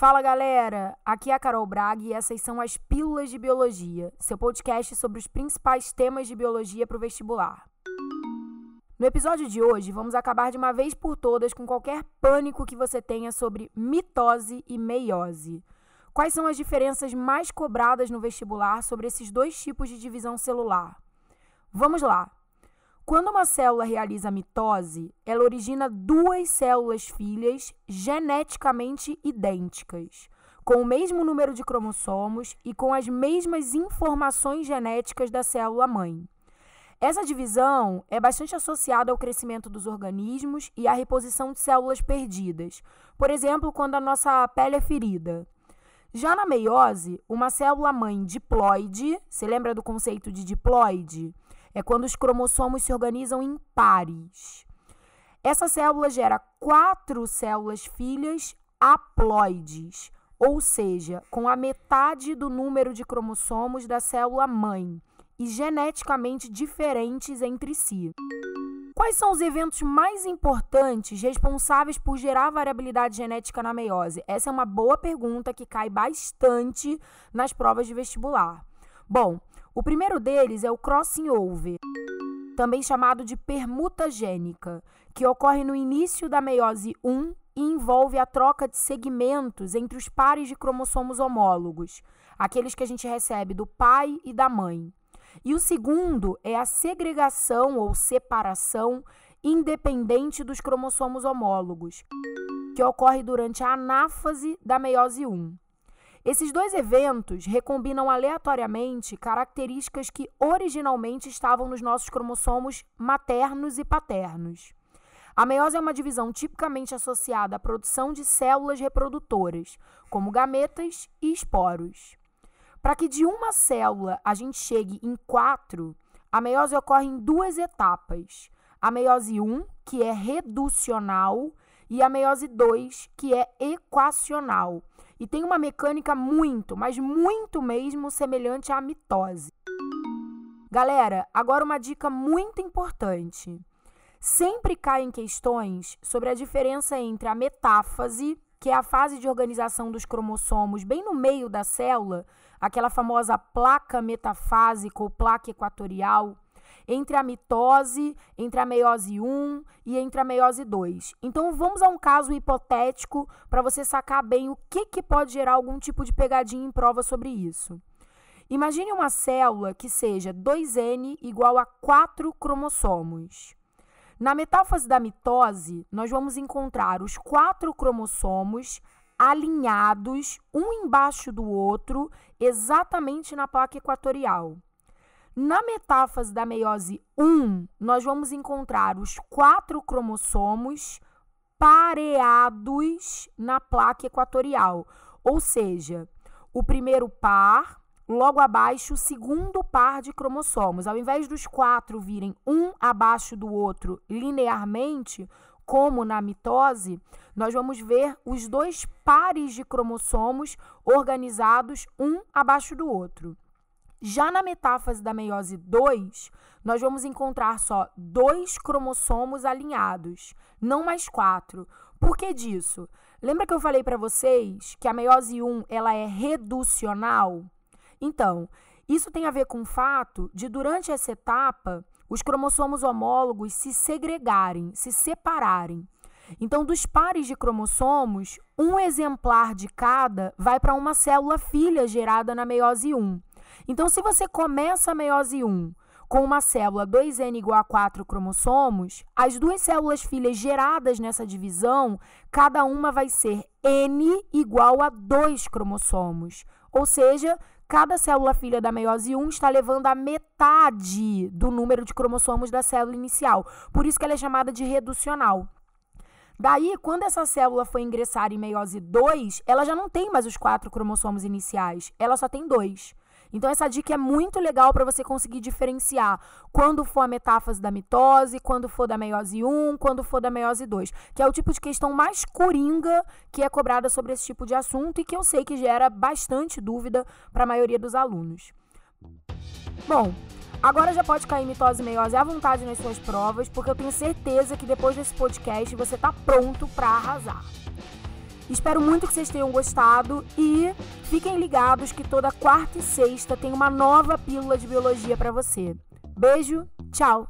Fala galera, aqui é a Carol Braga e essas são as Pílulas de Biologia, seu podcast sobre os principais temas de biologia para o vestibular. No episódio de hoje, vamos acabar de uma vez por todas com qualquer pânico que você tenha sobre mitose e meiose. Quais são as diferenças mais cobradas no vestibular sobre esses dois tipos de divisão celular? Vamos lá! Quando uma célula realiza mitose, ela origina duas células filhas geneticamente idênticas, com o mesmo número de cromossomos e com as mesmas informações genéticas da célula mãe. Essa divisão é bastante associada ao crescimento dos organismos e à reposição de células perdidas, por exemplo, quando a nossa pele é ferida. Já na meiose, uma célula mãe diploide, você lembra do conceito de diploide? É quando os cromossomos se organizam em pares. Essa célula gera quatro células filhas haploides, ou seja, com a metade do número de cromossomos da célula mãe e geneticamente diferentes entre si. Quais são os eventos mais importantes responsáveis por gerar variabilidade genética na meiose? Essa é uma boa pergunta que cai bastante nas provas de vestibular. Bom, o primeiro deles é o crossing over, também chamado de permuta gênica, que ocorre no início da meiose 1 e envolve a troca de segmentos entre os pares de cromossomos homólogos, aqueles que a gente recebe do pai e da mãe. E o segundo é a segregação ou separação independente dos cromossomos homólogos, que ocorre durante a anáfase da meiose 1. Esses dois eventos recombinam aleatoriamente características que originalmente estavam nos nossos cromossomos maternos e paternos. A meiose é uma divisão tipicamente associada à produção de células reprodutoras, como gametas e esporos. Para que de uma célula a gente chegue em quatro, a meiose ocorre em duas etapas. A meiose 1, que é reducional, e a meiose 2, que é equacional e tem uma mecânica muito, mas muito mesmo semelhante à mitose. Galera, agora uma dica muito importante. Sempre caem questões sobre a diferença entre a metáfase, que é a fase de organização dos cromossomos bem no meio da célula, aquela famosa placa metafásica ou placa equatorial, entre a mitose, entre a meiose 1 e entre a meiose 2. Então vamos a um caso hipotético para você sacar bem o que, que pode gerar algum tipo de pegadinha em prova sobre isso. Imagine uma célula que seja 2N igual a 4 cromossomos. Na metáfase da mitose, nós vamos encontrar os quatro cromossomos alinhados, um embaixo do outro, exatamente na placa equatorial. Na metáfase da meiose 1, nós vamos encontrar os quatro cromossomos pareados na placa equatorial, ou seja, o primeiro par, logo abaixo o segundo par de cromossomos. Ao invés dos quatro virem um abaixo do outro linearmente, como na mitose, nós vamos ver os dois pares de cromossomos organizados um abaixo do outro. Já na metáfase da meiose 2, nós vamos encontrar só dois cromossomos alinhados, não mais quatro. Por que disso? Lembra que eu falei para vocês que a meiose 1 ela é reducional? Então, isso tem a ver com o fato de, durante essa etapa, os cromossomos homólogos se segregarem, se separarem. Então, dos pares de cromossomos, um exemplar de cada vai para uma célula filha gerada na meiose 1. Então, se você começa a meiose 1 com uma célula 2N igual a 4 cromossomos, as duas células filhas geradas nessa divisão, cada uma vai ser N igual a 2 cromossomos. Ou seja, cada célula filha da meiose 1 está levando a metade do número de cromossomos da célula inicial. Por isso que ela é chamada de reducional. Daí, quando essa célula foi ingressar em meiose 2, ela já não tem mais os quatro cromossomos iniciais, ela só tem dois. Então, essa dica é muito legal para você conseguir diferenciar quando for a metáfase da mitose, quando for da meiose 1, quando for da meiose 2, que é o tipo de questão mais coringa que é cobrada sobre esse tipo de assunto e que eu sei que gera bastante dúvida para a maioria dos alunos. Bom, Agora já pode cair mitose e meiose à vontade nas suas provas, porque eu tenho certeza que depois desse podcast você tá pronto para arrasar. Espero muito que vocês tenham gostado e fiquem ligados que toda quarta e sexta tem uma nova pílula de biologia para você. Beijo, tchau.